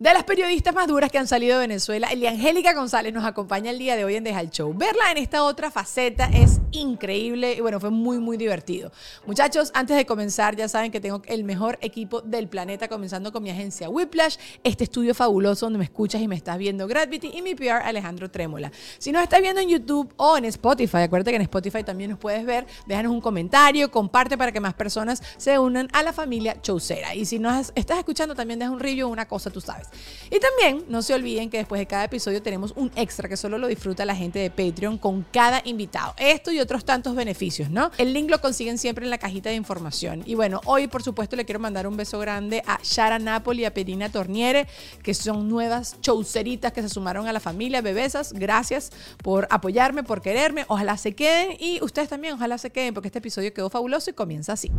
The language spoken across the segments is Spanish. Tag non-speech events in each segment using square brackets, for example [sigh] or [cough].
De las periodistas más duras que han salido de Venezuela, Eliangélica González nos acompaña el día de hoy en Deja el Show. Verla en esta otra faceta es increíble y bueno, fue muy, muy divertido. Muchachos, antes de comenzar, ya saben que tengo el mejor equipo del planeta, comenzando con mi agencia Whiplash, este estudio fabuloso donde me escuchas y me estás viendo Gravity y mi PR Alejandro Trémola. Si nos estás viendo en YouTube o en Spotify, acuérdate que en Spotify también nos puedes ver, déjanos un comentario, comparte para que más personas se unan a la familia Chaucera. Y si nos estás escuchando, también deja un review, una cosa, tú sabes. Y también no se olviden que después de cada episodio tenemos un extra que solo lo disfruta la gente de Patreon con cada invitado. Esto y otros tantos beneficios, ¿no? El link lo consiguen siempre en la cajita de información. Y bueno, hoy por supuesto le quiero mandar un beso grande a Shara Napoli y a Perina Torniere, que son nuevas chauceritas que se sumaron a la familia Bebesas. Gracias por apoyarme, por quererme. Ojalá se queden y ustedes también, ojalá se queden porque este episodio quedó fabuloso y comienza así.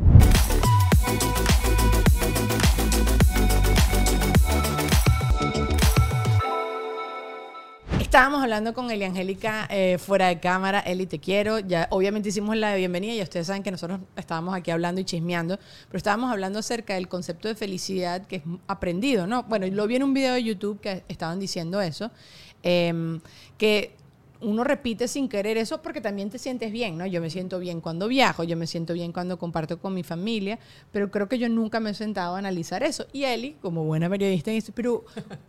Estábamos hablando con Eli Angélica eh, fuera de cámara. Eli, te quiero. Ya, obviamente hicimos la bienvenida y ustedes saben que nosotros estábamos aquí hablando y chismeando, pero estábamos hablando acerca del concepto de felicidad que es aprendido, ¿no? Bueno, lo vi en un video de YouTube que estaban diciendo eso, em, que uno repite sin querer eso porque también te sientes bien, ¿no? Yo me siento bien cuando viajo, yo me siento bien cuando comparto con mi familia, pero creo que yo nunca me he sentado a analizar eso. Y Eli, como buena periodista, dice, pero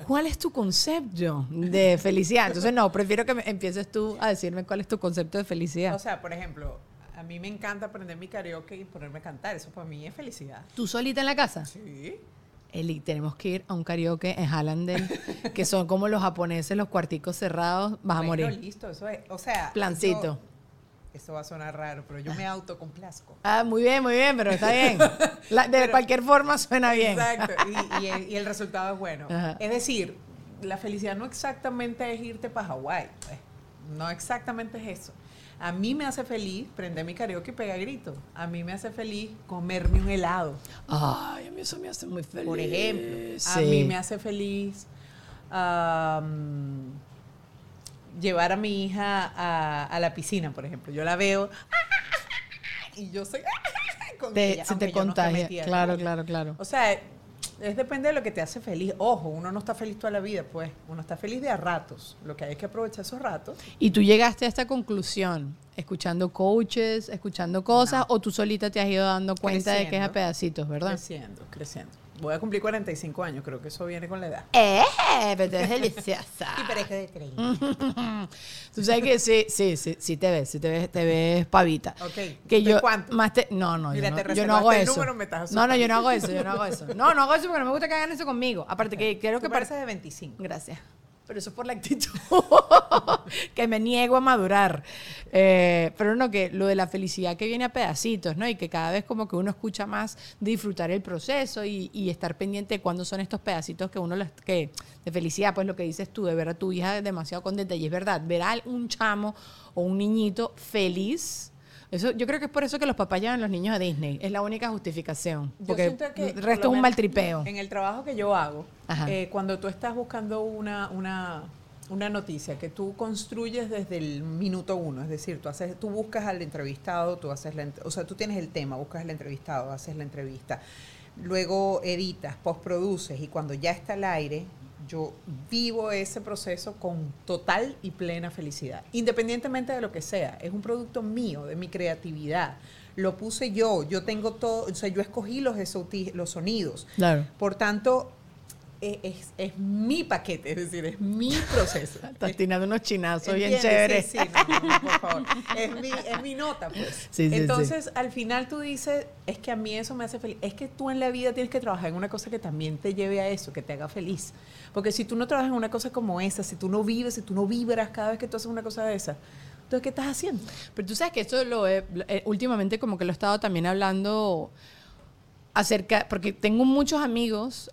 ¿cuál es tu concepto de felicidad? Entonces, no, prefiero que empieces tú a decirme cuál es tu concepto de felicidad. O sea, por ejemplo, a mí me encanta aprender mi karaoke y ponerme a cantar, eso para mí es felicidad. ¿Tú solita en la casa? Sí. Eli, tenemos que ir a un karaoke en Hallandale, que son como los japoneses, los cuarticos cerrados, vas a morir. listo, eso es, o sea... Plancito. eso va a sonar raro, pero yo me autocomplazco. Ah, muy bien, muy bien, pero está bien. [laughs] de cualquier forma suena bien. Exacto, [laughs] y, el, resultado es bueno. Es decir, la felicidad no exactamente es irte para Hawái, pues. no exactamente es eso. A mí me hace feliz prender mi karaoke y pegar grito. A mí me hace feliz comerme un helado. Ay, a mí eso me hace muy feliz. Por ejemplo, a mí me hace feliz llevar a mi hija a, la piscina, por ejemplo. Yo la veo [laughs] y yo soy [laughs] con Se te contagia. claro, claro, claro. O sea, es depende de lo que te hace feliz. Ojo, uno no está feliz toda la vida, pues. Uno está feliz de a ratos. Lo que hay es que aprovechar esos ratos. ¿Y tú llegaste a esta conclusión escuchando coaches, escuchando cosas, o tú solita te has ido dando cuenta de que es a pedacitos, verdad? Creciendo, creciendo. Voy a cumplir 45 años, creo que eso viene con la edad. ¡Eh! Pero eres deliciosa. [laughs] y parezco de 30. [laughs] tú sabes que sí, sí, sí, sí te ves, sí te ves, te ves pavita. Ok. Que yo, cuánto? Más te, no, no, Mira, yo, no, te yo no hago eso. Número, me estás no, no, yo no hago eso, yo no hago eso. No, no hago eso porque no me gusta que hagan eso conmigo. Aparte que creo que... parece de 25. Gracias pero eso es por la actitud, [laughs] que me niego a madurar. Eh, pero no, que lo de la felicidad que viene a pedacitos, ¿no? Y que cada vez como que uno escucha más disfrutar el proceso y, estar pendiente de cuándo son estos pedacitos que uno, que de felicidad, pues lo que dices tú, de ver a tu hija demasiado contenta. Y es verdad, ver a un chamo o un niñito feliz, Eso, yo creo que es por eso que los papás llevan a los niños a Disney. Es la única justificación. Yo Porque siento que, el resto es un menos, mal tripeo. En el trabajo que yo hago, eh, cuando tú estás buscando una, una, una noticia que tú construyes desde el minuto uno, es decir, tú, haces, tú buscas al entrevistado, tú haces la, o sea, tú tienes el tema, buscas al entrevistado, haces la entrevista, luego editas, postproduces y cuando ya está al aire, yo vivo ese proceso con total y plena felicidad, independientemente de lo que sea. Es un producto mío, de mi creatividad. Lo puse yo, yo tengo todo, o sea, yo escogí los, los sonidos. Claro. Por tanto, e- es, es mi paquete, es decir, es mi proceso. [laughs] Estás tirando unos chinazos bien chéveres. Sí, sí, no, no, por favor. Es mi, es mi nota, pues. [laughs] Sí, sí, sí. Entonces, al final tú dices, es que a mí eso me hace feliz. Es que tú en la vida tienes que trabajar en una cosa que también te lleve a eso, que te haga feliz. Porque si tú no trabajas en una cosa como esa, si tú no vives, si tú no vibras cada vez que tú haces una cosa de esa, entonces, ¿qué estás haciendo? Pero tú sabes que eso lo he, eh, últimamente como que lo he estado también hablando acerca, porque tengo muchos amigos,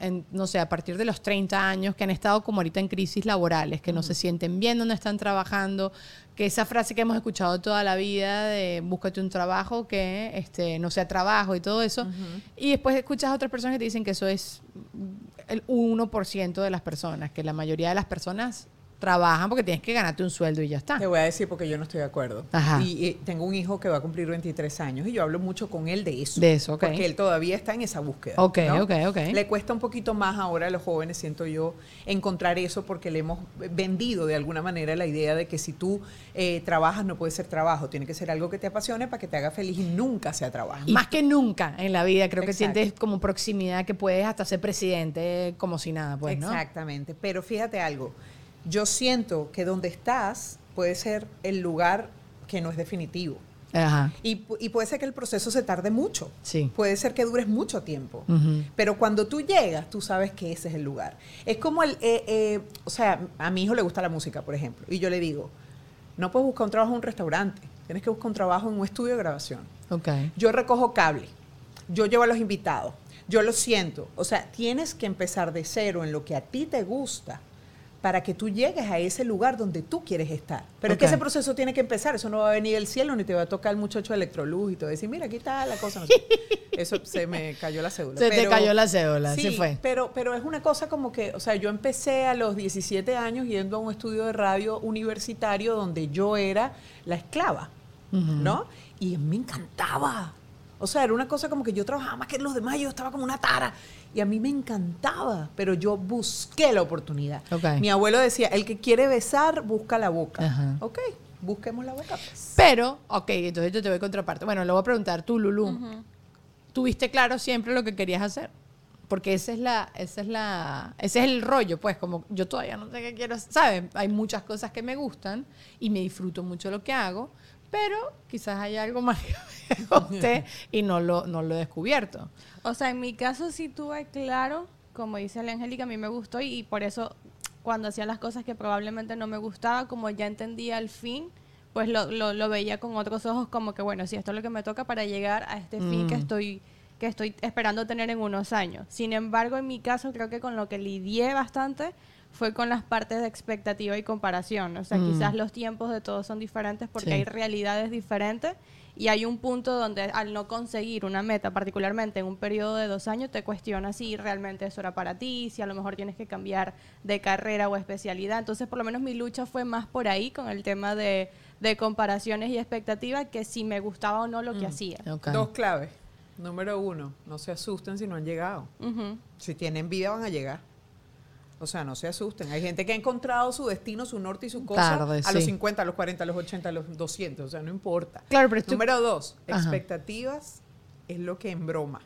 en, no sé, a partir de los 30 años, que han estado como ahorita en crisis laborales, que no se sienten bien donde están trabajando, que esa frase que hemos escuchado toda la vida de búscate un trabajo que este, no sea trabajo y todo eso, y después escuchas a otras personas que te dicen que eso es el 1% de las personas, que la mayoría de las personas trabajan porque tienes que ganarte un sueldo y ya está. Te voy a decir porque yo no estoy de acuerdo. Ajá. Y, y tengo un hijo que va a cumplir 23 años y yo hablo mucho con él de eso. De eso, ok. Porque él todavía está en esa búsqueda. Ok, ¿no? ok, ok. Le cuesta un poquito más ahora a los jóvenes, siento yo, encontrar eso porque le hemos vendido de alguna manera la idea de que si tú eh, trabajas no puede ser trabajo, tiene que ser algo que te apasione para que te haga feliz y nunca sea trabajo. Más que nunca en la vida, creo que sientes como proximidad que puedes hasta ser presidente como si nada, pues, ¿no? Exactamente. Pero fíjate algo, yo siento que donde estás puede ser el lugar que no es definitivo. Ajá. Y, pu- y puede ser que el proceso se tarde mucho. Sí. Puede ser que dures mucho tiempo. Pero cuando tú llegas, tú sabes que ese es el lugar. Es como el, eh, eh, o sea, a mi hijo le gusta la música, por ejemplo, y yo le digo, no puedes buscar un trabajo en un restaurante, tienes que buscar un trabajo en un estudio de grabación. Ok. Yo recojo cable, yo llevo a los invitados, yo lo siento. O sea, tienes que empezar de cero en lo que a ti te gusta para que tú llegues a ese lugar donde tú quieres estar. Pero es que ese proceso tiene que empezar, eso no va a venir del cielo ni te va a tocar el muchacho de electroluz y a decir, mira, aquí está la cosa. no sé. [laughs] Eso se me cayó la cédula. Se te cayó la cédula, Sí, fue. Pero, pero es una cosa como que, o sea, yo empecé a los 17 años yendo a un estudio de radio universitario donde yo era la esclava, ¿no? Y me encantaba. O sea, era una cosa como que yo trabajaba más que los demás, yo estaba como una tara. Y a mí me encantaba, pero yo busqué la oportunidad. Ok. Mi abuelo decía, el que quiere besar, busca la boca. Ajá. Ok, busquemos la boca. pues. Pero, ok, entonces yo te voy a contraparte. Bueno, le voy a preguntar tú, Lulu. ¿Tuviste claro siempre lo que querías hacer? Porque esa es la, esa es la, ese es el rollo, pues, como yo todavía no sé qué quiero hacer, ¿sabes? Hay muchas cosas que me gustan y me disfruto mucho lo que hago, pero quizás hay algo más que me guste y no lo, no lo he descubierto. O sea, en mi caso sí tuve claro, como dice la Angélica, a mí me gustó y, y por eso cuando hacía las cosas que probablemente no me gustaba, como ya entendía el fin, pues lo, lo, lo veía con otros ojos como que, bueno, sí, esto es lo que me toca para llegar a este fin que Mm. estoy que estoy esperando tener en unos años. Sin embargo, en mi caso creo que con lo que lidié bastante fue con las partes de expectativa y comparación. O sea, Mm. quizás los tiempos de todos son diferentes porque Sí. hay realidades diferentes y hay un punto donde al no conseguir una meta, particularmente en un periodo de dos años, te cuestionas si realmente eso era para ti, si a lo mejor tienes que cambiar de carrera o especialidad. Entonces, por lo menos mi lucha fue más por ahí con el tema de, de comparaciones y expectativas que si me gustaba o no lo que hacía. Ok. Dos claves. Número uno, no se asusten si no han llegado. Ujú. Si tienen vida van a llegar. O sea, no se asusten. Hay gente que ha encontrado su destino, su norte y su cosa Tarde, a los sí. 50, a los 40, a los 80, a los 200. O sea, no importa. Claro, pero Número dos, Ajá. expectativas es lo que embroma.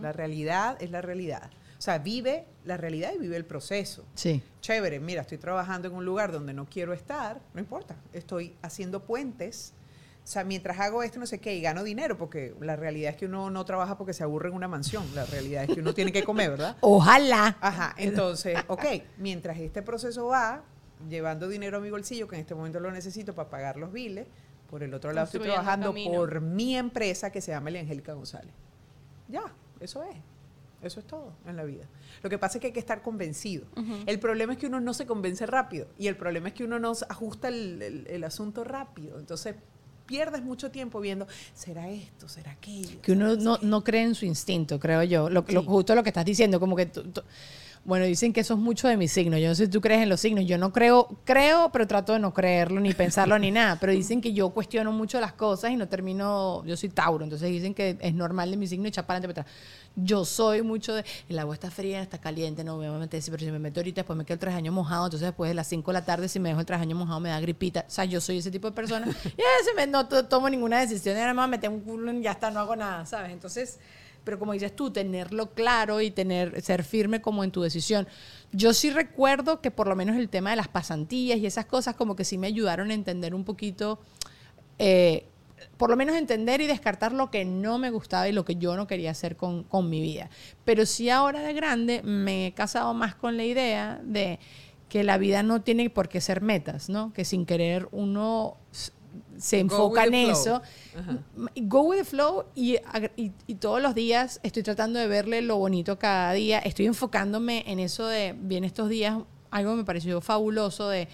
La realidad es la realidad. O sea, vive la realidad y vive el proceso. Sí. Chévere, mira, estoy trabajando en un lugar donde no quiero estar, no importa. Estoy haciendo puentes. O sea, mientras hago esto, no sé qué, y gano dinero, porque la realidad es que uno no trabaja porque se aburre en una mansión. La realidad es que uno tiene que comer, ¿verdad? [laughs] Ojalá. Ajá, entonces, ok, mientras este proceso va, llevando dinero a mi bolsillo, que en este momento lo necesito para pagar los biles, por el otro lado estoy trabajando por mi empresa que se llama Angélica González. Ya, eso es. Eso es todo en la vida. Lo que pasa es que hay que estar convencido. El problema es que uno no se convence rápido y el problema es que uno no ajusta el, el- el asunto rápido. Entonces pierdes mucho tiempo viendo, ¿será esto? ¿Será aquello? Que uno ¿Será no, no cree en su instinto, creo yo. Lo, lo- Sí. justo lo que estás diciendo, como que... tú- tú- bueno, dicen que eso es mucho de mi signo. Yo no sé si tú crees en los signos. Yo no creo, creo, pero trato de no creerlo, ni pensarlo, ni nada. Pero dicen que yo cuestiono mucho las cosas y no termino... Yo soy Tauro, entonces dicen que es normal de mi signo echar para adelante, para atrás. Yo soy mucho de... El agua está fría, está caliente, no me voy a meter. Pero si me meto ahorita, después me quedo el traje mojado. Entonces después de las 5 de la tarde, si me dejo el traje mojado, me da gripita. O sea, yo soy ese tipo de persona. [laughs] Y a veces me- no to- tomo ninguna decisión. Y ahora me meter un culo y ya está, no hago nada, ¿sabes? Entonces... Pero como dices tú, tenerlo claro y tener, ser firme como en tu decisión. Yo sí recuerdo que por lo menos el tema de las pasantías y esas cosas como que sí me ayudaron a entender un poquito, eh, por lo menos entender y descartar lo que no me gustaba y lo que yo no quería hacer con, con mi vida. Pero sí ahora de grande me he casado más con la idea de que la vida no tiene por qué ser metas, ¿no? Que sin querer uno se enfoca en eso. Ajá. Go with the flow y, ag- y, y todos los días estoy tratando de verle lo bonito cada día. Estoy enfocándome en eso de, bien estos días, algo me pareció fabuloso de,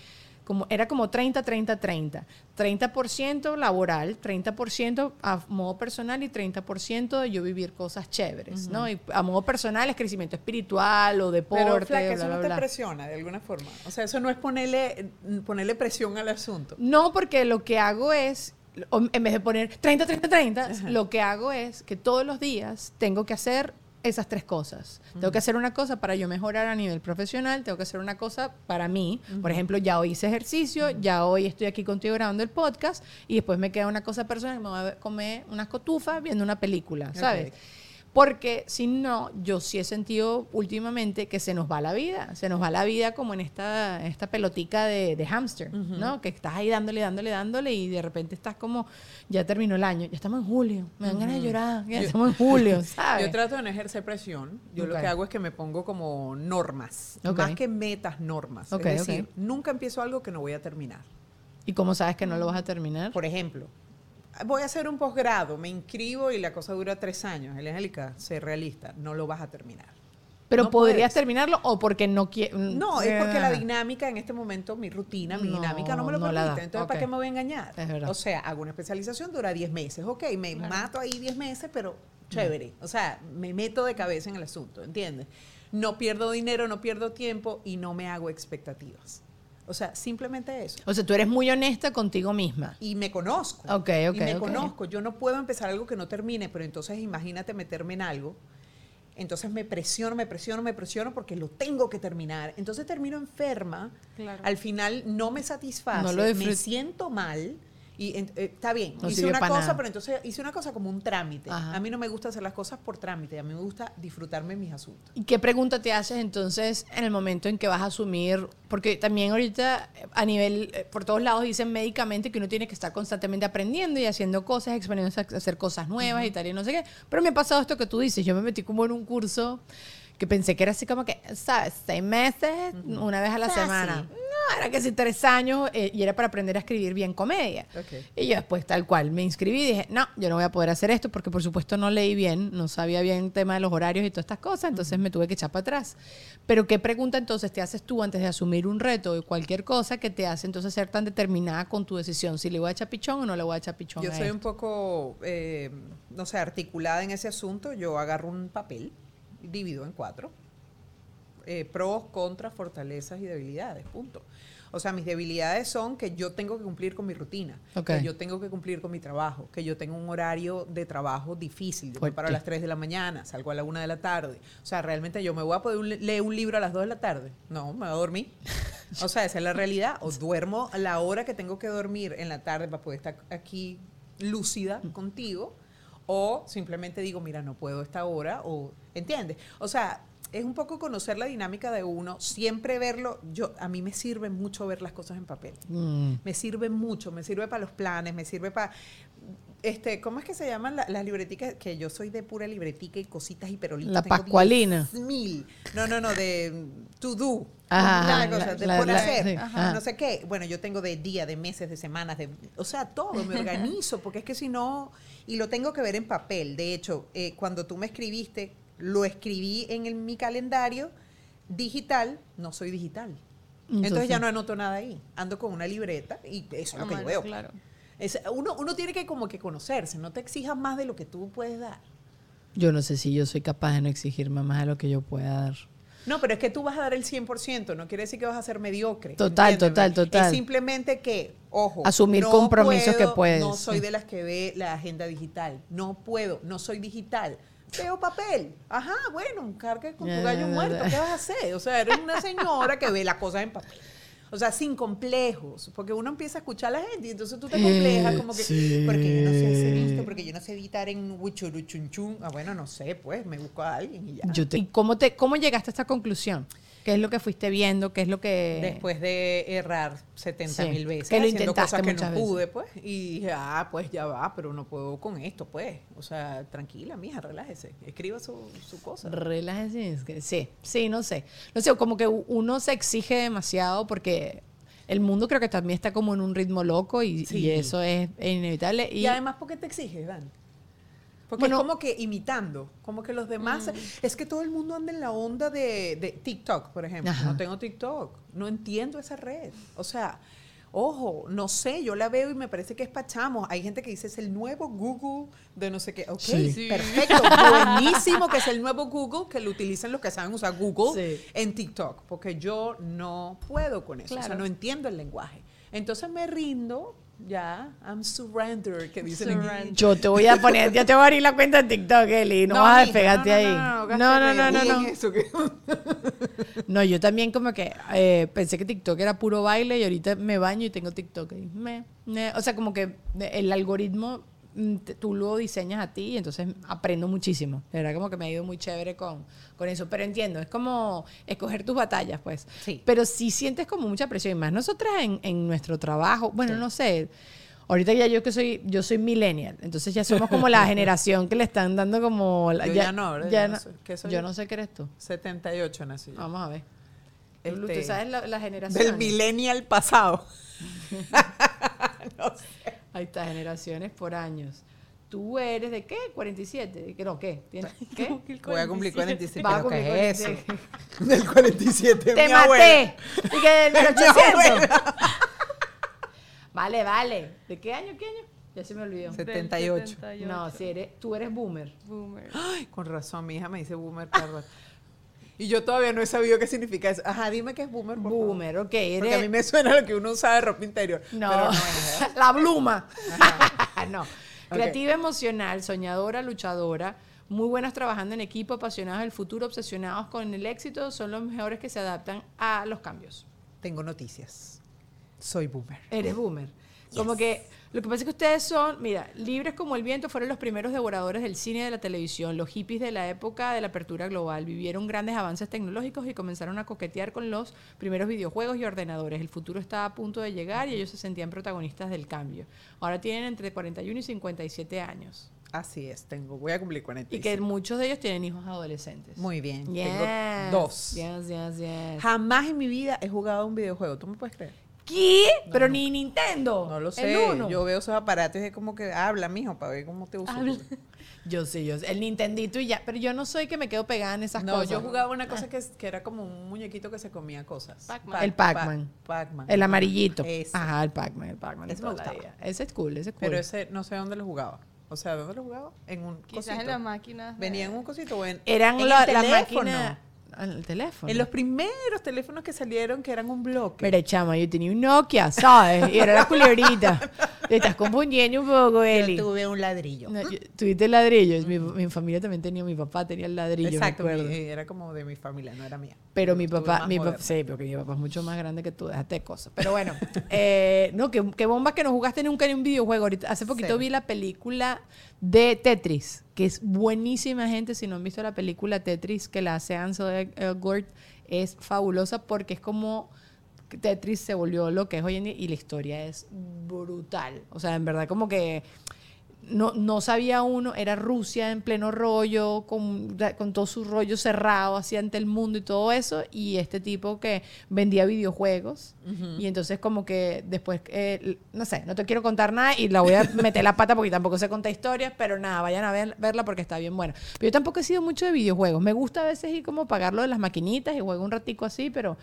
como, era como 30, 30, 30. 30% laboral, 30% a modo personal y 30% de yo vivir cosas chéveres, ¿no? Y a modo personal es crecimiento espiritual o deporte, Pero, flaca, bla, eso bla, no te bla. presiona de alguna forma. O sea, eso no es ponerle, ponerle presión al asunto. No, porque lo que hago es, en vez de poner 30, 30, 30, lo que hago es que todos los días tengo que hacer esas tres cosas. Tengo que hacer una cosa para yo mejorar a nivel profesional, tengo que hacer una cosa para mí. Por ejemplo, ya hoy hice ejercicio, ya hoy estoy aquí contigo grabando el podcast y después me queda una cosa personal, me voy a comer unas cotufas viendo una película, ¿sabes? Porque si no, yo sí he sentido últimamente que se nos va la vida. Se nos va la vida como en esta, esta pelotica de, de hámster, ¿no? Que estás ahí dándole, dándole, dándole y de repente estás como, ya terminó el año, ya estamos en julio, me dan ganas de llorar, ya Yo- estamos en julio, [laughs] ¿sabes? Yo trato de no ejercer presión. Yo lo que hago es que me pongo como normas. Más que metas, normas. Ok, es decir, nunca empiezo algo que no voy a terminar. ¿Y cómo sabes que no lo vas a terminar? Por ejemplo, voy a hacer un posgrado, me inscribo y la cosa dura tres años. Angélica, sé realista, no lo vas a terminar. Pero no podrías puedes. terminarlo o porque no quieres. No, es porque la dinámica en este momento, mi rutina, mi No, dinámica no me lo no permite. Entonces, ¿para qué me voy a engañar? O sea, hago una especialización, dura 10 meses. Ok, me mato ahí 10 meses, pero chévere. O sea, me meto de cabeza en el asunto, ¿entiendes? No pierdo dinero, no pierdo tiempo y no me hago expectativas. O sea, simplemente eso. O sea, tú eres muy honesta contigo misma. Y me conozco. Ok, ok, Y me ok. conozco. Yo no puedo empezar algo que no termine, pero entonces imagínate meterme en algo. Entonces me presiono, me presiono, me presiono porque lo tengo que terminar. Entonces termino enferma. Claro. Al final no me satisface. No lo me siento mal. Y eh, está bien, No hice una cosa, nada. pero entonces hice una cosa como un trámite. Ajá. A mí no me gusta hacer las cosas por trámite, a mí me gusta disfrutarme mis asuntos. ¿Y qué pregunta te haces entonces en el momento en que vas a asumir? Porque también ahorita a nivel, eh, por todos lados dicen médicamente que uno tiene que estar constantemente aprendiendo y haciendo cosas, experimentando a hacer cosas nuevas y tal y no sé qué. Pero me ha pasado esto que tú dices, yo me metí como en un curso que pensé que era así como que, ¿sabes? Seis meses, una vez a la Fácil. semana. Era que sí tres años eh, y era para aprender a escribir bien comedia. Ok. Y yo después tal cual me inscribí y dije, no, yo no voy a poder hacer esto porque por supuesto no leí bien, no sabía bien el tema de los horarios y todas estas cosas, entonces me tuve que echar para atrás. Pero ¿qué pregunta entonces te haces tú antes de asumir un reto o cualquier cosa que te hace entonces ser tan determinada con tu decisión? Si le voy a echar pichón o no le voy a echar pichón. Yo a soy esto? un poco, eh, no sé, articulada en ese asunto. Yo agarro un papel, divido en cuatro. Eh, pros, contras, fortalezas y debilidades, punto. O sea, mis debilidades son que yo tengo que cumplir con mi rutina, que yo tengo que cumplir con mi trabajo, que yo tengo un horario de trabajo difícil. Yo me paro a las 3 de la mañana, salgo a la 1 de la tarde. O sea, realmente yo me voy a poder un- leer un libro a las 2 de la tarde. No, me voy a dormir. [laughs] O sea, esa es la realidad. O duermo a la hora que tengo que dormir en la tarde para poder estar aquí lúcida contigo. O simplemente digo, mira, no puedo esta hora. O, ¿entiendes? O sea, es un poco conocer la dinámica de uno, siempre verlo. Yo, a mí me sirve mucho ver las cosas en papel. Mm. Me sirve mucho, me sirve para los planes, me sirve para... Este, ¿Cómo es que se llaman la- las libreticas? Que yo soy de pura libretica y cositas y perolitas. La pascualina. 10.000. No, no, no, de to do. Ajá, Una la- cosa, de la- por la- hacer. sí, ajá. No sé qué. Bueno, yo tengo de día, de meses, de semanas, de, o sea, todo, me [laughs] organizo, porque es que si no, y lo tengo que ver en papel. De hecho, eh, cuando tú me escribiste, lo escribí en el- mi calendario digital, no soy digital. Entonces, Entonces- ya no anoto nada ahí. Ando con una libreta y eso es lo que yo veo. Claro. Es, uno, uno tiene que como que conocerse, no te exijas más de lo que tú puedes dar. Yo no sé si yo soy capaz de no exigirme más de lo que yo pueda dar. No, pero es que tú vas a dar el 100%, no quiere decir que vas a ser mediocre. Total, ¿entiéndeme? total, total. Es simplemente que, ojo. Asumir compromisos que puedes. No soy de las que ve la agenda digital. No puedo, no soy digital. Veo papel. Ajá, bueno, carga con tu gallo muerto. ¿Qué vas a hacer? O sea, eres una señora que ve las cosas en papel. O sea, sin complejos, porque uno empieza a escuchar a la gente y entonces tú te complejas como que, sí. porque yo no sé hacer esto, porque yo no sé editar en Wichuruchunchun. Ah, bueno, no sé, pues, me busco a alguien y ya. Yo te- ¿Y cómo, te, cómo llegaste a esta conclusión? ¿Qué es lo que fuiste viendo? ¿Qué es lo que...? Después de errar 70 Sí, mil veces, que lo haciendo cosas que no veces. pude, pues, y dije, ah, pues ya va, pero no puedo con esto, pues. O sea, tranquila, mija, relájese, escriba su, su cosa. Relájese, sí, sí, no sé. No sé, como que uno se exige demasiado porque el mundo creo que también está como en un ritmo loco y, Sí. y eso es inevitable. Y, Y, además, ¿por qué te exiges, Dan? Porque Bueno- es como que imitando, como que los demás, es que todo el mundo anda en la onda de, de TikTok, por ejemplo. Ajá. No tengo TikTok, no entiendo esa red. O sea, ojo, no sé, yo la veo y me parece que es pachamos. Hay gente que dice es el nuevo Google de no sé qué. Ok, Sí. Sí. perfecto, buenísimo que es el nuevo Google, que lo utilizan los que saben usar Google Sí. en TikTok, porque yo no puedo con eso, o sea, no entiendo el lenguaje. Entonces me rindo, ya, I'm surrender, que dicen en Surrender. yo te voy a poner, ya te voy a abrir la cuenta en TikTok, Eli, no, vas a despegarte ahí. No, no, no, no, no, eso que- [laughs] No, yo también como que eh, pensé que TikTok era puro baile y ahorita me baño y tengo TikTok ahí. Me, me- o sea, como que el algoritmo tú lo diseñas a ti y entonces aprendo muchísimo. De verdad como que me ha ido muy chévere con, con eso. Pero entiendo, es como escoger tus batallas, pues. Sí. Pero sí sientes como mucha presión. Y más nosotras en, en nuestro trabajo, bueno, no sé. Ahorita ya yo que soy, yo soy millennial, entonces ya somos como la [laughs] generación que le están dando como... la- Yo ya no, ¿verdad? ya Yo no no- soy- ¿qué soy yo yo? no sé qué eres tú. 78 nací yo. Vamos a ver. Este, ¿Tú sabes la, la generación? Del millennial pasado. [laughs] [laughs] no sé. Ahí está, generaciones por años. ¿Tú eres de qué? ¿47? ¿Qué no? ¿Qué? ¿Tienes- [laughs] ¿Qué? Voy a cumplir 47. Va a ¿Pero cumplir qué es eso? 47. [laughs] Del 47. ¡Te mi maté! abuela. ¿Y que del [laughs] Mi 1800? vale, vale. ¿De qué año? ¿Qué año? Ya se me olvidó. Se- Del 78. 78. No, si eres, tú eres boomer. Boomer. [gasps] Ay, con razón, mi hija me dice boomer. rato. Y yo todavía no he sabido qué significa eso. Ajá, dime qué es boomer, por favor. Boomer, ok. Porque a mí me suena lo que uno usa de ropa interior. No, Pero no [laughs] es, ¿verdad? la bluma. [laughs] no. Creativa, emocional, soñadora, luchadora, muy buenas trabajando en equipo, apasionadas del futuro, obsesionados con el éxito, son los mejores que se adaptan a los cambios. Tengo noticias. Soy boomer. Eres boomer. Como que lo que pasa es que ustedes son, mira, libres como el viento, fueron los primeros devoradores del cine y de la televisión, los hippies de la época de la apertura global, vivieron grandes avances tecnológicos y comenzaron a coquetear con los primeros videojuegos y ordenadores. El futuro estaba a punto de llegar y ellos se sentían protagonistas del cambio. Ahora tienen entre 41 y 57 años. Así es, tengo. Voy a cumplir Y 45. que muchos de ellos tienen hijos adolescentes. Muy bien. Yes. Tengo dos. Yes, yes. Jamás en mi vida he jugado un videojuego. ¿Tú me puedes creer? ¿Qué? Pero ni Nintendo. No lo El sé. uno. Yo veo esos aparatos y es como que habla, mijo, para ver cómo te. Habla. [laughs] Yo sí, yo sé. El Nintendito y ya. Pero yo no soy que me quedo pegada en esas No, cosas. yo jugaba una cosa que, que era como un muñequito que se comía cosas. Pac-Man. El Pac-Man. Pa- Pac-Man. El amarillito. Ese. Ajá, el Pac-Man, el Pac-Man. Ese me gustaba. Ese es cool, ese es cool. Pero ese no sé dónde lo jugaba. O sea, ¿dónde lo jugaba? En un Quizás cosito. en las máquinas. de- Venía en un cosito o en, Eran en la, el la máquina. En el teléfono. En los primeros teléfonos que salieron que eran un bloque. Pero chama, yo tenía un Nokia, ¿sabes? Y era la culebrita. Te estás confundiendo un poco, Eli. Yo tuve un ladrillo. No, yo- tuviste el ladrillo. Mi, mi familia también tenía, mi papá tenía el ladrillo. me Exacto, mi- acuerdo. era como de mi familia, no era mía. Pero mi papá, mi papá, sí, porque mi papá es mucho más grande que tú, déjate cosas. Pero bueno, [laughs] eh, no, qué, qué bomba que no jugaste nunca en un videojuego. Ahorita, hace poquito vi la película de Tetris, que es buenísima, gente. Si no han visto la película Tetris que la hace Ansel Elgort, es fabulosa porque es como Tetris se volvió lo que es hoy en día y la historia es brutal. O sea, en verdad, como que no, no sabía uno, era Rusia en pleno rollo, con, con todo su rollo cerrado así ante el mundo y todo eso, y este tipo que vendía videojuegos, y entonces como que después, eh, no sé, no te quiero contar nada y la voy a meter la pata porque tampoco sé contar historias, pero nada, vayan a ver- verla porque está bien buena. Pero yo tampoco he sido mucho de videojuegos, me gusta a veces ir como pagarlo de las maquinitas y juego un ratico así, pero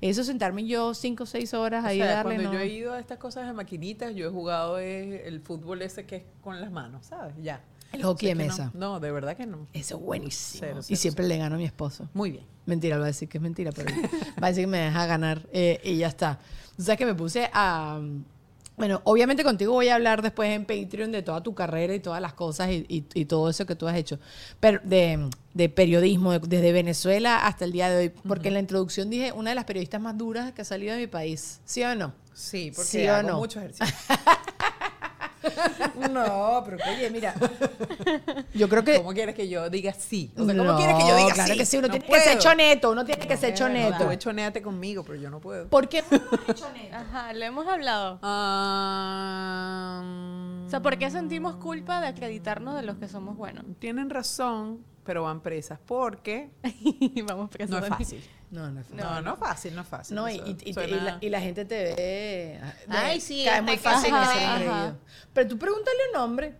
Eso sentarme yo cinco o seis horas O ahí sea, a darle, cuando no. yo he ido a estas cosas de maquinitas, yo he jugado el fútbol ese que es con las manos, ¿sabes? Ya. El hockey de no. mesa. No, de verdad que no. Eso es buenísimo. Cero, y cero, siempre le gano a mi esposo. Muy bien. Mentira, lo va a decir que es mentira, pero [laughs] va a decir que me deja ganar eh, y ya está. Tú sabes que me puse a... Bueno, obviamente contigo voy a hablar después en Patreon de toda tu carrera y todas las cosas y, y- y todo eso que tú has hecho. Pero de, de periodismo, de- desde Venezuela hasta el día de hoy. Porque en la introducción dije una de las periodistas más duras que ha salido de mi país. ¿Sí o no? Sí, porque ¿Sí o hago no? mucho ejercicio. [laughs] [laughs] No, pero oye, mira. Yo creo que... ¿Cómo quieres que yo diga sí? O sea, ¿cómo No, quieres que yo diga claro sí? que sí, uno No tiene que ser choneto, uno tiene que ser choneto. Tú chonéate conmigo, pero yo no puedo. ¿Por qué? [laughs] Ajá, lo hemos hablado. O sea, ¿por qué sentimos culpa de acreditarnos de los que somos buenos? tienen razón, pero van presas porque [laughs] Vamos presos no es fácil. No, no es No, no, es fácil, no es fácil. No, y, y- y- la, gente te ve. de- Ay, sí, cae este muy fácil Ajá. Pero tú pregúntale un nombre.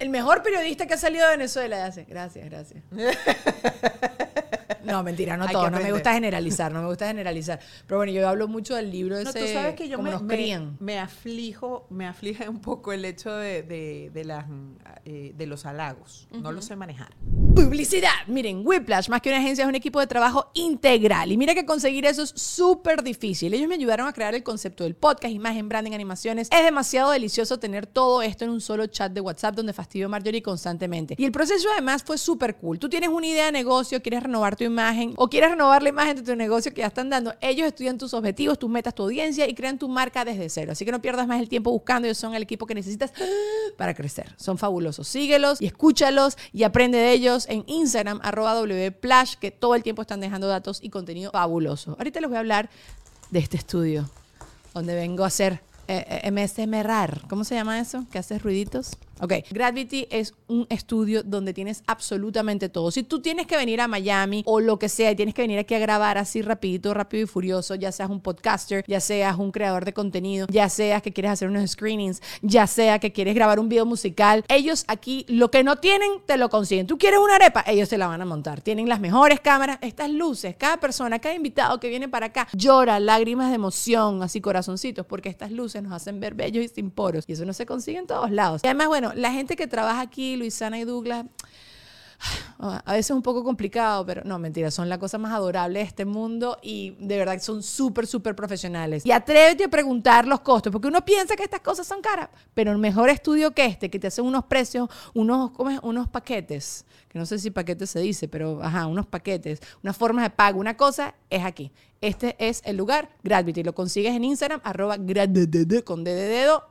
El mejor periodista que ha salido de Venezuela hace. Gracias, gracias. [laughs] No, mentira, no todo. No me gusta generalizar, no me gusta generalizar. Pero bueno, yo hablo mucho del libro No, ese. tú sabes que yo me, me- me aflijo, me aflige un poco el hecho de, de, de las, eh, de los halagos. No lo sé manejar. Publicidad. Miren, Whiplash, más que una agencia, es un equipo de trabajo integral. Y mira que conseguir eso es súper difícil. Ellos me ayudaron a crear el concepto del podcast, imagen, branding, animaciones. Es demasiado delicioso tener todo esto en un solo chat de WhatsApp donde fastidio a Marjorie constantemente. Y el proceso además fue súper cool. Tú tienes una idea de negocio, quieres renovar tu imagen o quieres renovar la imagen de tu negocio que ya están dando. Ellos estudian tus objetivos, tus metas, tu audiencia y crean tu marca desde cero. Así que no pierdas más el tiempo buscando. Ellos son el equipo que necesitas [gasps] para crecer. Son fabulosos. Síguelos y escúchalos y aprende de ellos en Instagram, arroba wplash, que todo el tiempo están dejando datos y contenido fabuloso. Ahorita les voy a hablar de este estudio, donde vengo a hacer eh, eh. ¿Cómo se llama eso? ¿Que haces ruiditos? Ok, Gravity es un estudio donde tienes absolutamente todo. Si tú tienes que venir a Miami o lo que sea y tienes que venir aquí a grabar así rapidito, rápido y furioso, ya seas un podcaster, ya seas un creador de contenido, ya seas que quieres hacer unos screenings, ya sea que quieres grabar un video musical, ellos aquí lo que no tienen te lo consiguen. Tú quieres una arepa, ellos te la van a montar. Tienen las mejores cámaras, estas luces, cada persona, cada invitado que viene para acá llora lágrimas de emoción, así corazoncitos, porque estas luces nos hacen ver bellos y sin poros. Y eso no se consigue en todos lados. Y además, bueno, la gente que trabaja aquí, Luisana y Douglas, [sighs] a veces es un poco complicado, pero no, mentira, son la cosa más adorable de este mundo y de verdad son súper, súper profesionales. Y atrévete a preguntar los costos, porque uno piensa que estas cosas son caras, pero el mejor estudio que este, que te hacen unos precios, unos, unos paquetes, que no sé si paquetes se dice, pero ajá, unos paquetes, unas formas de pago, una cosa es aquí. Este es el lugar, Gravity. Lo consigues en Instagram, arroba graddd, con D de dedo.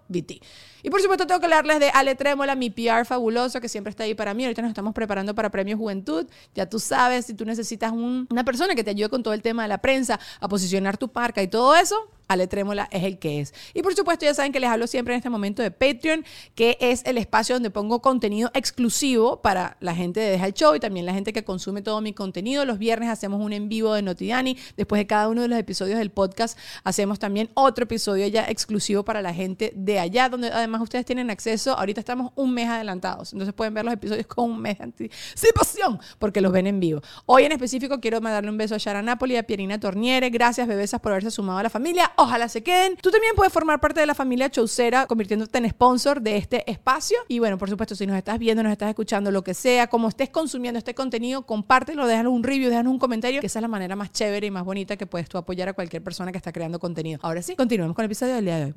Y por supuesto tengo que hablarles de Ale Trémola, mi PR fabuloso, que siempre está ahí para mí. Ahorita nos estamos preparando para Premio Juventud. Ya tú sabes, si tú necesitas un- una persona que te ayude con todo el tema de la prensa, a posicionar tu marca y todo eso, Ale Trémola es el que es. Y por supuesto, ya saben que les hablo siempre en este momento de Patreon, que es el espacio donde pongo contenido exclusivo para la gente de Deja el Show y también la gente que consume todo mi contenido. Los viernes hacemos un en vivo de Notidani. Después de cada uno de los episodios del podcast, hacemos también otro episodio ya exclusivo para la gente de allá, donde además ustedes tienen acceso. Ahorita estamos un mes adelantados, entonces pueden ver los episodios con un mes de anticipación, porque los ven en vivo. Hoy en específico quiero mandarle un beso a Shara Napoli y a Pierina Torniere. Gracias, bebesas, por haberse sumado a la familia. Ojalá se queden. Tú también puedes formar parte de la familia Chaucera, convirtiéndote en sponsor de este espacio. Y bueno, por supuesto, si nos estás viendo, nos estás escuchando, lo que sea, como estés consumiendo este contenido, compártelo, déjanos un review, déjanos un comentario, que esa es la manera más chévere y más bonita que puedes tú apoyar a cualquier persona que está creando contenido. Ahora sí, continuemos con el episodio del día de hoy.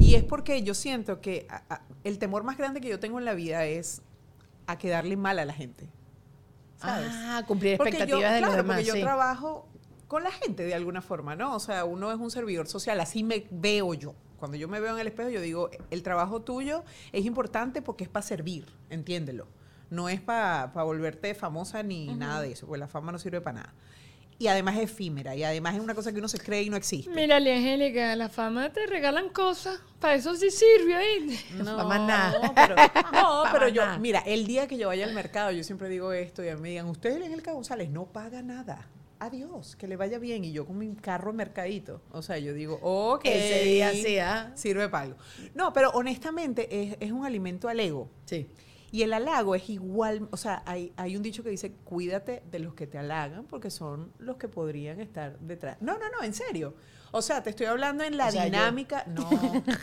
Y es porque yo siento que a- a- el temor más grande que yo tengo en la vida es a quedarle mal a la gente. ¿Sabes? Ah, cumplir Porque yo, expectativas de los claro, demás. porque yo sí. trabajo con la gente de alguna forma, ¿no? O sea, uno es un servidor social, así me veo yo. Cuando yo me veo en el espejo, yo digo, el trabajo tuyo es importante porque es para servir, entiéndelo. No es para volverte famosa ni nada de eso, porque la fama no sirve para nada. Y además es efímera, y además es una cosa que uno se cree y no existe. Mira, Angélica, la fama te regalan cosas. Para eso sí sirve, ahí. [laughs] No, Fama nada. no, pero, no, pero [laughs] yo, mira, el día que yo vaya al mercado, yo siempre digo esto y a mí me digan, usted en el González no paga nada. Adiós, que le vaya bien. Y yo con mi carro mercadito. O sea, yo digo, ok. Ese día sí, ¿ah? Sirve para algo. No, pero honestamente es, es un alimento al ego. Sí. Y el halago es igual, o sea, hay, hay un dicho que dice, cuídate de los que te halagan porque son los que podrían estar detrás. No, no, no, en serio. O sea, te estoy hablando en la O sea, yo. dinámica. [laughs] No,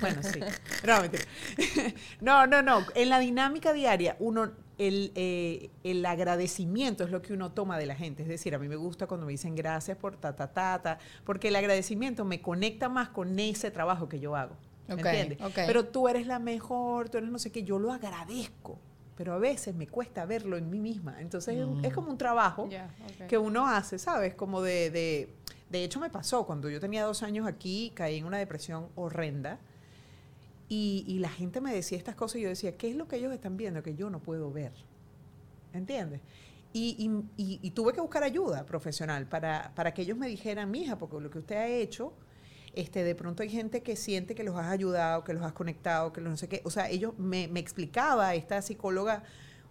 bueno, sí. No, mentira. [laughs] No, no, no. En la dinámica diaria, uno, el, eh, el agradecimiento es lo que uno toma de la gente. Es decir, a mí me gusta cuando me dicen gracias por ta, ta, ta, ta, porque el agradecimiento me conecta más con ese trabajo que yo hago. ¿Me Ok, entiendes? Pero tú eres la mejor, tú eres no sé qué, yo lo agradezco. Pero a veces me cuesta verlo en mí misma. Entonces es es como un trabajo que uno hace, ¿sabes? Como de, de... De hecho, me pasó cuando yo tenía dos años aquí, caí en una depresión horrenda. Y, y la gente me decía estas cosas y yo decía, ¿qué es lo que ellos están viendo que yo no puedo ver? ¿Entiendes? Y, tuve que buscar ayuda profesional para, para que ellos me dijeran, mija, porque lo que usted ha hecho, este, de pronto hay gente que siente que los has ayudado, que los has conectado, que los no sé qué. O sea, ellos me, me explicaba, esta psicóloga,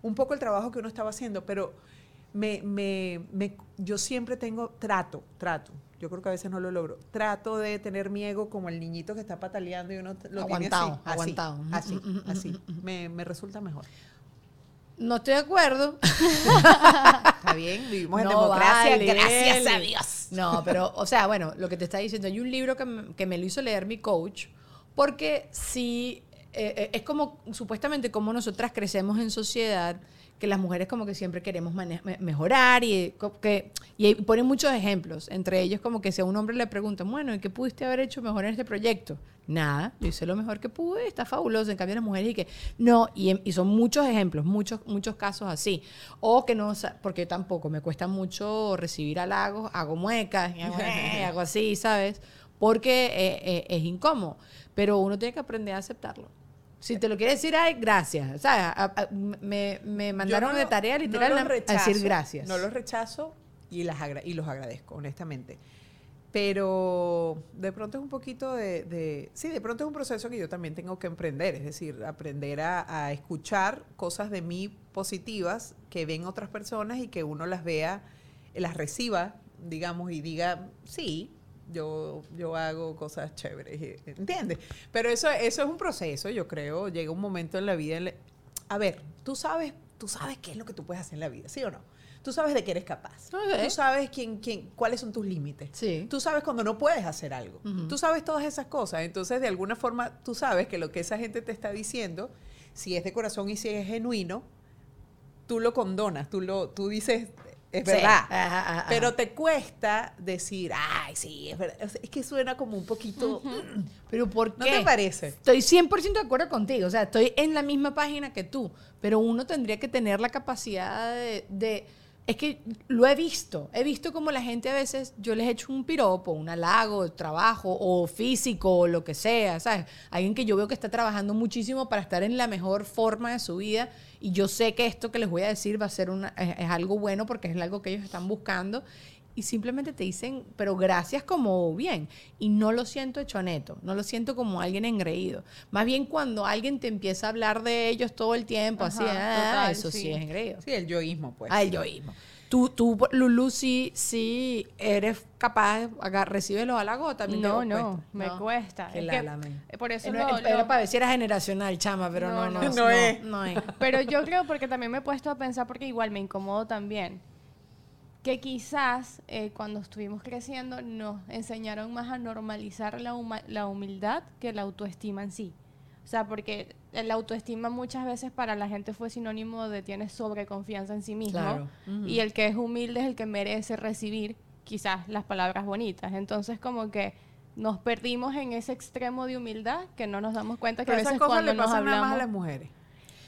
un poco el trabajo que uno estaba haciendo, pero me, me, me- yo siempre tengo, trato, trato. Yo creo que a veces no lo logro. Trato de tener mi ego como el niñito que está pataleando y uno lo Aguantado, tiene así. aguantado. Así, así. así. Me, me resulta mejor. No estoy de acuerdo. [laughs] Está bien, vivimos en No, democracia, vale, gracias a. Dios. No, pero, o sea, bueno, lo que te está diciendo, hay un libro que me, que me lo hizo leer mi coach, porque sí, eh, eh, es como, supuestamente, como nosotras crecemos en sociedad, que las mujeres como que siempre queremos mejorar y, que, y ponen muchos ejemplos, entre ellos como que si a un hombre le preguntan, bueno, ¿y qué pudiste haber hecho mejor en este proyecto? Nada, yo hice lo mejor que pude, está fabuloso. En cambio, las mujeres y que no, y, y son muchos ejemplos, muchos, muchos casos así. O que no, porque tampoco me cuesta mucho recibir halagos, hago muecas, y hago, eh, así, ¿sabes? Porque eh, eh, es incómodo. Pero uno tiene que aprender a aceptarlo. Si te lo quiere decir, ay, gracias. ¿Sabes? A- a- me, me mandaron no de tarea no literal los a- a rechazo, decir gracias. No los rechazo y, las agra- y los agradezco, honestamente. Pero de pronto es un poquito de, de- Sí, de pronto es un proceso que yo también tengo que emprender, es decir, aprender a, a escuchar cosas de mí positivas que ven otras personas y que uno las vea, las reciba, digamos, y diga, sí. Yo, yo hago cosas chéveres, ¿entiendes? Pero eso, eso es un proceso, yo creo. Llega un momento en la vida. en la- a ver, tú sabes, tú sabes qué es lo que tú puedes hacer en la vida, ¿sí o no? Tú sabes de qué eres capaz. Tú sabes quién, quién, cuáles son tus límites. Sí. Tú sabes cuando no puedes hacer algo. Tú sabes todas esas cosas. Entonces, de alguna forma, tú sabes que lo que esa gente te está diciendo, si es de corazón y si es genuino, tú lo condonas, tú, lo, tú dices, es Sí. verdad. Ajá, ajá, ajá. Pero te cuesta decir, ay, sí, es verdad. O sea, es que suena como un poquito... [clears throat] Pero ¿por ¿No qué? te parece? Estoy 100% de acuerdo contigo, o sea, estoy en la misma página que tú, pero uno tendría que tener la capacidad de, de- es que lo he visto, he visto como la gente a veces, yo les echo un piropo, un halago, trabajo o físico o lo que sea, ¿sabes? Alguien que yo veo que está trabajando muchísimo para estar en la mejor forma de su vida y yo sé que esto que les voy a decir va a ser una, es, es algo bueno porque es algo que ellos están buscando y simplemente te dicen, pero gracias como bien. Y no lo siento hecho neto, no lo siento como alguien engreído. Más bien cuando alguien te empieza a hablar de ellos todo el tiempo, así, ah, total, eso sí. sí. es engreído. Sí, el yoísmo, pues. Ah, el yoísmo. Tú, tú, Lulu, sí, sí eres capaz agar- recibir los halagos también No, no, me cuesta. Qué Es que, por eso Eh, lo- no, lo- Era para ver si era generacional, chama, pero no, No, no, no. [laughs] No es. No es. [laughs] Pero yo creo porque también me he puesto a pensar, porque igual me incomodo también, que quizás eh, cuando estuvimos creciendo nos enseñaron más a normalizar la, huma- la humildad que la autoestima en sí. O sea, porque la autoestima muchas veces para la gente fue sinónimo de tienes sobreconfianza en sí mismo. Claro. Y el que es humilde es el que merece recibir quizás las palabras bonitas. Entonces como que nos perdimos en ese extremo de humildad que no nos damos cuenta que Pero a esas veces cosas cuando le nos nada más a las hablamos... mujeres.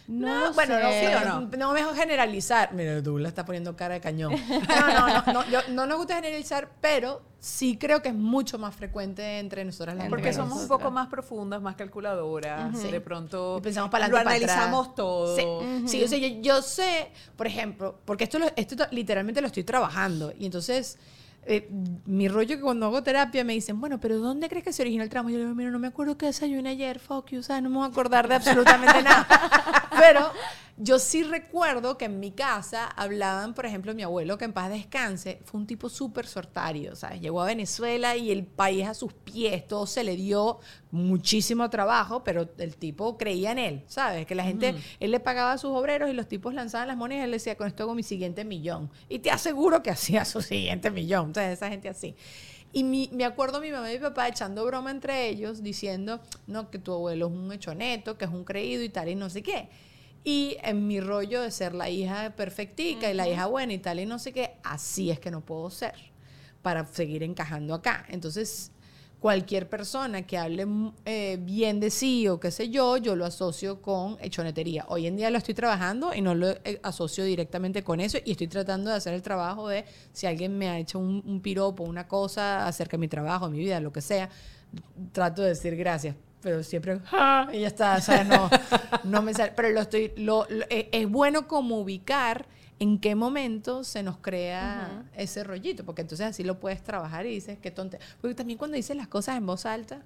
No, lo bueno, no, sé. sí, no, no? no mejor generalizar. Mira, tú la estás poniendo cara de cañón. [laughs] No, no, no, no, yo- no nos gusta generalizar, pero sí creo que es mucho más frecuente entre nosotras las Entre Porque mujeres. somos un poco más profundas, más calculadoras. Ujú. De pronto Y pensamos para lo adelante, para analizamos atrás. todo. Sí, sí, o sea, yo, yo sé, por ejemplo, porque esto, lo- esto to- literalmente lo estoy trabajando. Y entonces, eh, mi rollo que cuando hago terapia me dicen, bueno, pero ¿dónde crees que se originó el trauma? Yo le digo, mira, no me acuerdo qué desayuné ayer, fuck you, o sea, no me voy a acordar de absolutamente nada. [laughs] Pero yo sí recuerdo que en mi casa hablaban, por ejemplo, mi abuelo, que en paz descanse, fue un tipo súper sortario, ¿sabes? Llegó a Venezuela y el país a sus pies, todo se le dio muchísimo trabajo, pero el tipo creía en él, ¿sabes? Que la gente, él le pagaba a sus obreros y los tipos lanzaban las monedas y él decía, con esto hago mi siguiente millón. Y te aseguro que hacía su siguiente millón. Entonces, esa gente así. Y mi, me acuerdo a mi mamá y mi papá echando broma entre ellos, diciendo, no, que tu abuelo es un hechoneto, que es un creído y tal, y no sé qué. Y en mi rollo de ser la hija perfectica y la hija buena y tal, y no sé qué, así es que no puedo ser para seguir encajando acá. Entonces, cualquier persona que hable eh, bien de sí o qué sé yo, yo lo asocio con hechonetería. Hoy en día lo estoy trabajando y no lo eh, asocio directamente con eso y estoy tratando de hacer el trabajo de si alguien me ha hecho un, un piropo, una cosa acerca de mi trabajo, mi vida, lo que sea, trato de decir gracias. Pero siempre, y ya está, o sea, no, no me sale. Pero lo estoy, lo, eh, es bueno como ubicar en qué momento se nos crea ese rollito, porque entonces así lo puedes trabajar y dices, qué tonte. Porque también cuando dices las cosas en voz alta,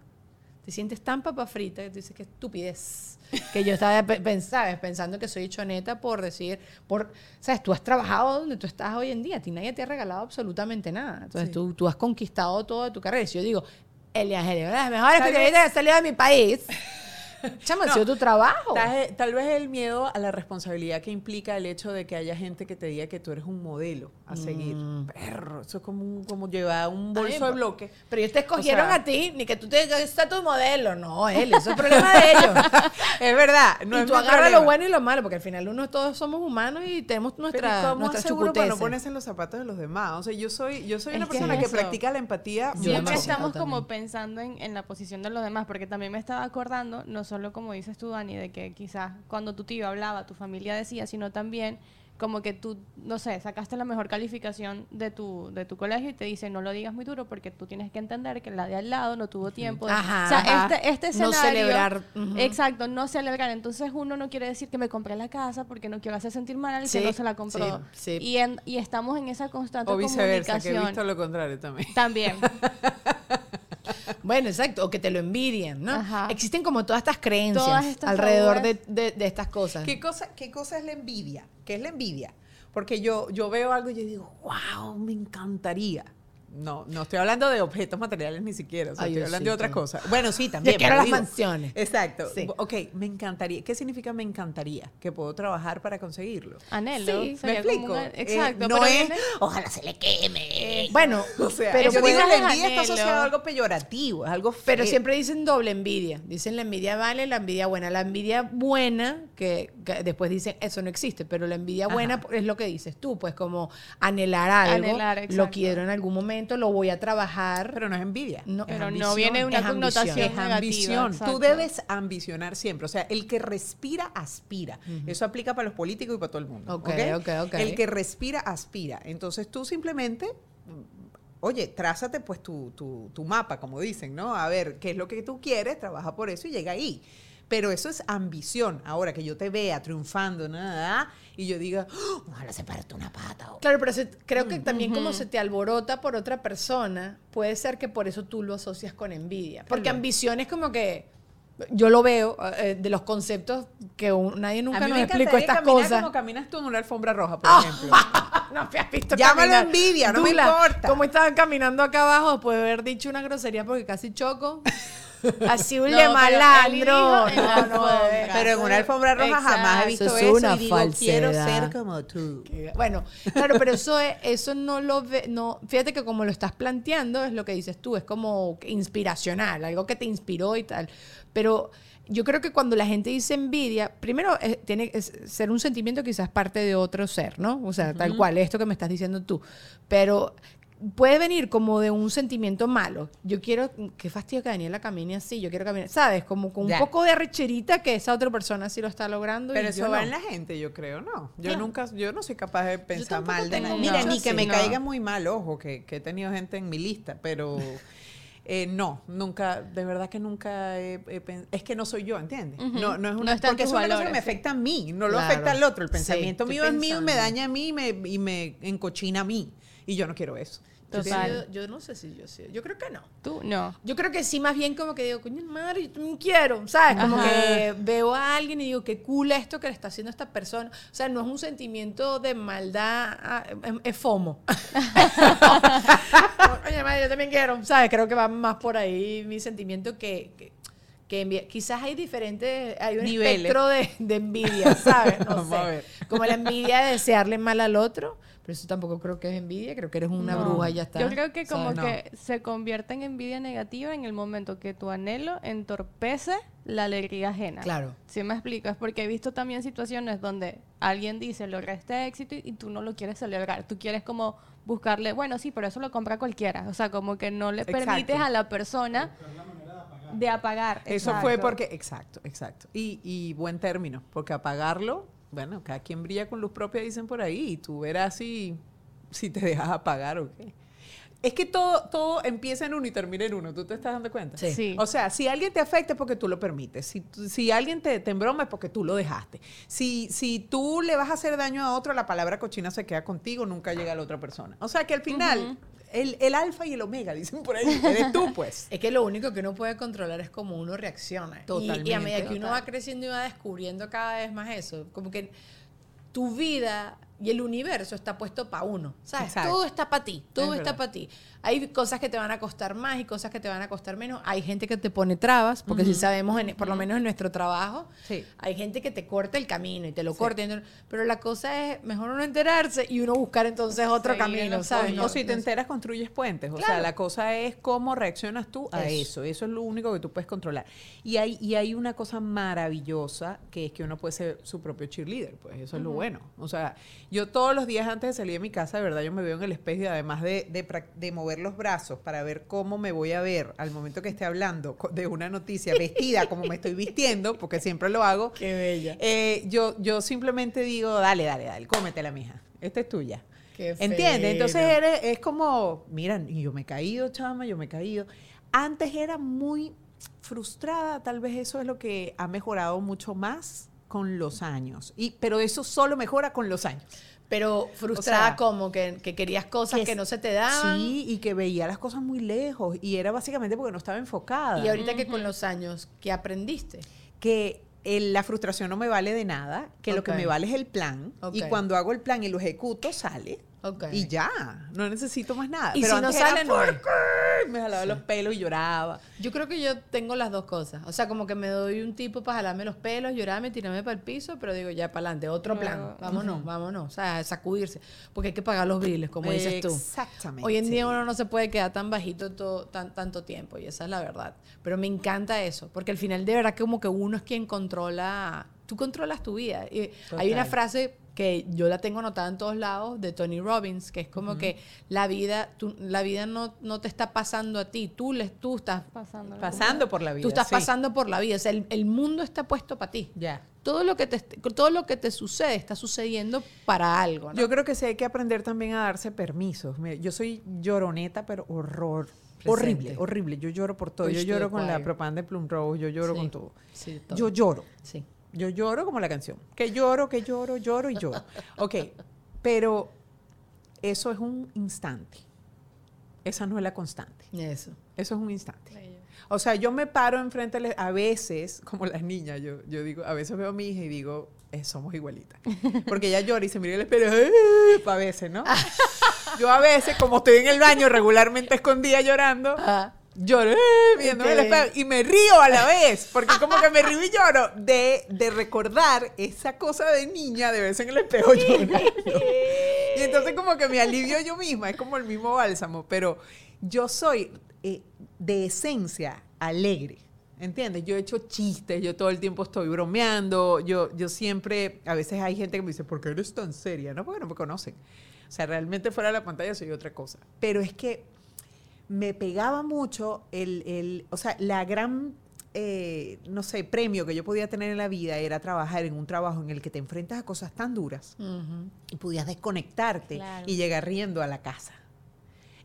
te sientes tan papa frita que tú dices, qué estupidez. que yo estaba ¿sabes? pensando que soy choneta por decir, por, sabes, tú has trabajado donde tú estás hoy en día, a ti nadie te ha regalado absolutamente nada. Entonces tú, tú has conquistado toda tu carrera. Si yo digo, Elia Angelio, las mejores periodistas que han salido de mi país. [laughs] Chama, ha sido tu trabajo. Tal, vez el miedo a la responsabilidad que implica el hecho de que haya gente que te diga que tú eres un modelo a seguir. Mm. Perro, eso es como, un, como llevar un bolso de bloque. Pero ellos te escogieron a ti, ni que tú te está tu modelo. No, él, eso es [laughs] problema de ellos. es verdad. No y tú agarras lo bueno y lo malo, porque al final uno todos somos humanos y tenemos nuestra, Pero nuestra seguro para no ponerse en los zapatos de los demás. O sea, yo soy, yo soy una persona que, practica la empatía. Siempre estamos como pensando en, en, la posición de los demás, porque también me estaba acordando, no solo como dices tú, Dani, de que quizás cuando tu tío hablaba, tu familia decía, sino también como que tú, no sé, sacaste la mejor calificación de tu, de tu colegio y te dicen, no lo digas muy duro porque tú tienes que entender que la de al lado no tuvo tiempo. De, o sea, este, este escenario... No celebrar. Exacto, no celebrar. Entonces uno no quiere decir que me compré la casa porque no quiero hacer sentir mal al que no se la compró. Y, y estamos en esa constante o viceversa, que he visto lo contrario también. También. [laughs] Bueno, exacto, o que te lo envidien, ¿no? Existen como todas estas creencias alrededor de, estas cosas. ¿Qué cosa, ¿Qué cosa es la envidia? ¿Qué es la envidia? Porque yo, yo veo algo y yo digo, wow, me encantaría. No, no estoy hablando de objetos materiales ni siquiera, estoy hablando de otra cosa. Bueno, sí, también. quiero las mansiones. Exacto. Ok, me encantaría. ¿Qué significa me encantaría? Que puedo trabajar para conseguirlo. Anhelo. Sí, me explico. exacto. Eh, no es, ojalá se le queme. Bueno, o sea, pero yo digo, la envidia está asociada a algo peyorativo, es algo feo. Pero siempre dicen doble envidia. Dicen la envidia vale, la envidia buena. La envidia buena, que, después dicen eso no existe, pero la envidia buena es lo que dices tú, pues como anhelar algo, Anhelar, lo quiero en algún momento lo voy a trabajar. Pero no es envidia. No, pero no viene una connotación es ambición. Tú debes ambicionar siempre. O sea, el que respira, aspira. Eso aplica para los políticos y para todo el mundo. Okay, okay? Okay, el que respira, aspira. Entonces tú simplemente oye, trázate pues tu, tu, tu, mapa, como dicen, ¿no? A ver, ¿qué es lo que tú quieres? Trabaja por eso y llega ahí. Pero eso es ambición. Ahora que yo te vea triunfando, nada, y yo diga, ¡Oh, ojalá se parte una pata. Claro, pero creo que también como se te alborota por otra persona, puede ser que por eso tú lo asocias con envidia. Porque ambición es como que yo lo veo eh, de los conceptos que nadie nunca nos explicó estas cosas. como caminas tú en una alfombra roja, por ejemplo. [laughs] no me has visto Llámalo envidia, no me importa. Como estaban caminando acá abajo después de haber dicho una grosería porque casi choco. [laughs] Así un no, malandro. pero en una alfombra roja jamás he visto eso. Es una y quiero ser como tú. Bueno, claro, pero eso es, eso no lo ve, no, fíjate que como lo estás planteando es lo que dices tú, es como inspiracional, algo que te inspiró y tal. Pero yo creo que cuando la gente dice envidia, primero eh, tiene que ser un sentimiento quizás parte de otro ser, ¿no? O sea, tal cual, esto que me estás diciendo tú. Pero puede venir como de un sentimiento malo. Yo quiero, qué fastidio que Daniela camine así, yo quiero caminar, ¿sabes? Como con un poco de arrecherita que esa otra persona sí lo está logrando. Pero eso va en la gente, yo creo, ¿no? Yo nunca, yo no soy capaz de pensar mal de nadie. Mira, ni que me caiga muy mal, ojo, que, he tenido gente en mi lista, pero... [laughs] Eh, no, nunca, de verdad que nunca he, es que no soy yo, ¿entiendes? No, no es una, porque es una cosa que me afecta a mí, no lo afecta al otro. El pensamiento mío es mío y me daña a mí y me, y me encochina a mí. Y yo no quiero eso. Total. Yo, yo no sé si yo sí. Yo creo que no. Tú, no. Yo creo que sí, más bien como que digo, coño, madre, yo también quiero, ¿sabes? Como Ajá. que veo a alguien y digo, qué cool esto que le está haciendo esta persona. O sea, no es un sentimiento de maldad, ah, es- es FOMO. [laughs] Oye, madre, yo también quiero, ¿sabes? Creo que va más por ahí mi sentimiento que... que que quizás hay diferentes, hay un Niveles. espectro de, de envidia, ¿sabes? [laughs] No Vamos sé. a ver. Como la envidia de desearle mal al otro, pero eso tampoco creo que es envidia, creo que eres una No. bruja y ya está. Yo creo que como ¿sabes? que se convierte en envidia negativa en el momento que tu anhelo entorpece la alegría ajena. Claro. ¿Sí me explicas? Porque he visto también situaciones donde alguien dice logré este éxito y, y tú no lo quieres celebrar. Tú quieres como buscarle, bueno, sí, pero eso lo compra cualquiera. O sea, como que no le Exacto. permites a la persona de apagar. Eso fue porque, exacto, exacto. Y, y buen término, porque apagarlo, bueno, cada quien brilla con luz propia, dicen por ahí, y tú verás si, si te dejas apagar o qué. Es que todo, todo empieza en uno y termina en uno, ¿tú te estás dando cuenta? Sí. Sí. O sea, si alguien te afecta es porque tú lo permites. Si, si alguien te, te embroma es porque tú lo dejaste. Si, si tú le vas a hacer daño a otro, la palabra cochina se queda contigo, nunca llega a la otra persona. O sea que al final, el, el alfa y el omega, dicen por ahí, eres tú, pues. [laughs] Es que lo único que uno puede controlar es cómo uno reacciona. Y- Y, a Totalmente. medida que uno va creciendo y va descubriendo cada vez más eso, como que tu vida y el universo está puesto para uno. ¿Sabes? Exacto. Todo está para ti, todo Es está para ti. Hay cosas que te van a costar más y cosas que te van a costar menos. Hay gente que te pone trabas, porque si sabemos, en- por lo menos en nuestro trabajo, Sí. hay gente que te corta el camino y te lo corta. y entonces- Pero la cosa es mejor uno enterarse y uno buscar entonces otro Seguir camino, o si te enteras, construyes puentes. O sea, la cosa es cómo reaccionas tú a Eso. eso. Eso es lo único que tú puedes controlar. Y hay, y hay una cosa maravillosa que es que uno puede ser su propio cheerleader. Pues eso es lo bueno. O sea, yo todos los días antes de salir de mi casa, de verdad, yo me veo en el espejo y además de, de, de mover los brazos para ver cómo me voy a ver al momento que esté hablando de una noticia vestida como me estoy vistiendo, porque siempre lo hago. Qué bella. Eh, yo, yo simplemente digo, dale, dale, dale, cómetela, mija. Esta es tuya. Qué ¿Entiendes? Entonces eres- es como, mira, yo me he caído, chama, yo me he caído. Antes era muy frustrada, tal vez eso es lo que ha mejorado mucho más con los años. Y, pero eso solo mejora con los años. Pero frustrada O sea, como que, que querías cosas que, Que no se te daban. Sí, y que veía las cosas muy lejos. Y era básicamente porque no estaba enfocada. Y ahorita que con los años, ¿qué aprendiste? que el- la frustración no me vale de nada, que lo que me vale es el plan. Y cuando hago el plan y lo ejecuto, sale. Ok. Y ya, no necesito más nada. Y si no sale, no "¿Por es". qué?". Me jalaba los pelos y lloraba. Yo creo que yo tengo las dos cosas. O sea, como que me doy un tipo para jalarme los pelos, llorarme, tirarme para el piso, pero digo, ya para adelante, otro plan. Vámonos, vámonos. O sea, sacudirse. Porque hay que pagar los biles, como dices tú. Exactamente. Hoy en día uno no se puede quedar tan bajito todo, tan, tanto tiempo, y esa es la verdad. Pero me encanta eso, porque al final de verdad como que uno es quien controla, tú controlas tu vida. Y hay una frase que yo la tengo anotada en todos lados de Tony Robbins, que es como que la vida, tú- la vida no, no te está pasando a ti, tú, les, tú estás, Pasando. Pasando por la vida. tú estás sí. pasando por la vida, o sea, el, el mundo está puesto para ti. Ya. Todo lo, que te, todo lo que te sucede está sucediendo para algo. ¿no? Yo creo que sí hay que aprender también a darse permisos. Mira, yo soy lloroneta, pero horror. Horrible, horrible. Yo lloro por todo. Yo lloro con la propaganda de Plum Rose, yo lloro Sí, con todo. sí, todo. Yo lloro. Sí. Yo lloro como la canción. Que lloro, que lloro, lloro y lloro. Ok, pero eso es un instante. Esa no es la constante. Eso. Eso es un instante. O sea, yo me paro enfrente, a veces, como las niñas, yo, yo digo, a veces veo a mi hija y digo, "Eh, somos igualitas. Porque ella llora y se mira y le espera, a veces, ¿no? Yo a veces, como estoy en el baño regularmente escondida llorando, Ah. Lloro "Eh", viéndome el espejo y me río a la vez, porque como que me río y lloro de, de recordar esa cosa de niña de vez en el espejo llorando. Y entonces como que me alivio yo misma, es como el mismo bálsamo, pero yo soy eh, de esencia alegre. ¿Entiendes? Yo he hecho chistes, yo todo el tiempo estoy bromeando, yo, yo siempre, a veces hay gente que me dice, ¿por qué eres tan seria? No, porque no me conocen. O sea, realmente fuera de la pantalla soy otra cosa. Pero es que me pegaba mucho el, el o sea, la gran, eh, no sé, premio que yo podía tener en la vida era trabajar en un trabajo en el que te enfrentas a cosas tan duras y podías desconectarte Claro. y llegar riendo a la casa.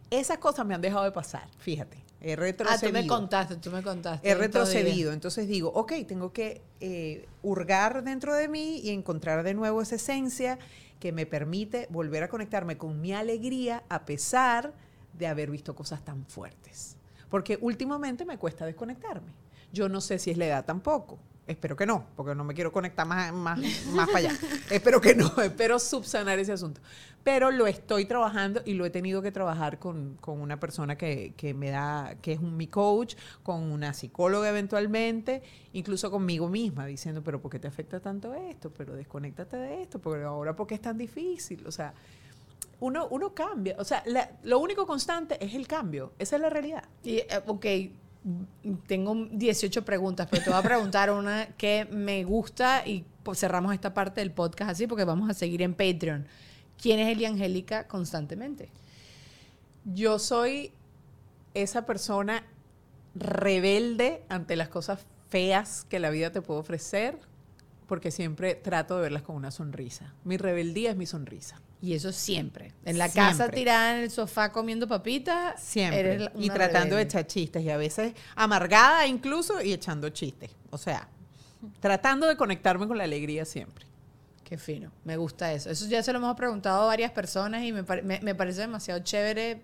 Esas cosas me han dejado de pasar, fíjate. He Ah, retrocedido. tú me contaste, tú me contaste. He retrocedido. Entonces digo, ok, tengo que eh, hurgar dentro de mí y encontrar de nuevo esa esencia que me permite volver a conectarme con mi alegría a pesar de haber visto cosas tan fuertes. Porque últimamente me cuesta desconectarme. Yo no sé si es la edad tampoco. Espero que no, porque no me quiero conectar más, más, más para allá. [laughs] espero que no, [laughs] espero subsanar ese asunto. Pero lo estoy trabajando y lo he tenido que trabajar con, con una persona que, que me da, que es un, mi coach, con una psicóloga eventualmente, incluso conmigo misma, diciendo, pero ¿por qué te afecta tanto esto? Pero desconéctate de esto, porque ahora ¿por qué es tan difícil? O sea, uno, uno cambia. O sea, la- lo único constante es el cambio. Esa es la realidad. Y, eh, ok, tengo 18 preguntas, pero te voy a preguntar una que me gusta y pues, cerramos esta parte del podcast así porque vamos a seguir en Patreon. ¿Quién es Eli Angélica constantemente? Yo soy esa persona rebelde ante las cosas feas que la vida te puede ofrecer, porque siempre trato de verlas con una sonrisa. Mi rebeldía es mi sonrisa. Y eso siempre. En la Siempre. casa tirada en el sofá comiendo papitas. Siempre. y tratando de echar chistes, y a veces amargada incluso y echando chistes. O sea, tratando de conectarme con la alegría siempre. Qué fino, me gusta eso. Eso ya se lo hemos preguntado a varias personas y me, me- me parece demasiado chévere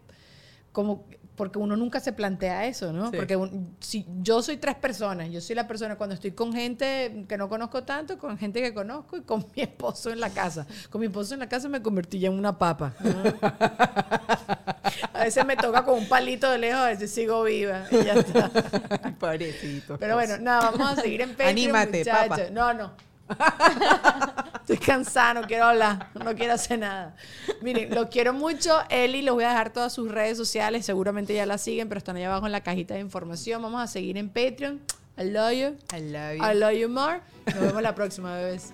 como porque uno nunca se plantea eso, ¿no? Sí. Porque un- si yo soy tres personas, yo soy la persona cuando estoy con gente que no conozco tanto, con gente que conozco y con [laughs] mi esposo en la casa. Con mi esposo en la casa me convertí ya en una papa. ¿no? [laughs] a veces me toca con un palito de lejos, a veces sigo viva y ya está. [laughs] Pobrecito. Pero bueno, nada, vamos a seguir en Patreon, Anímate, muchachos. papa. No, no. [laughs] Estoy cansada, no quiero hablar, no quiero hacer nada. Miren, los quiero mucho. Eli, les voy a dejar todas sus redes sociales. Seguramente ya la siguen, pero están ahí abajo en la cajita de información. Vamos a seguir en Patreon. I love you. I love you. I love you more. Nos vemos la próxima, bebés.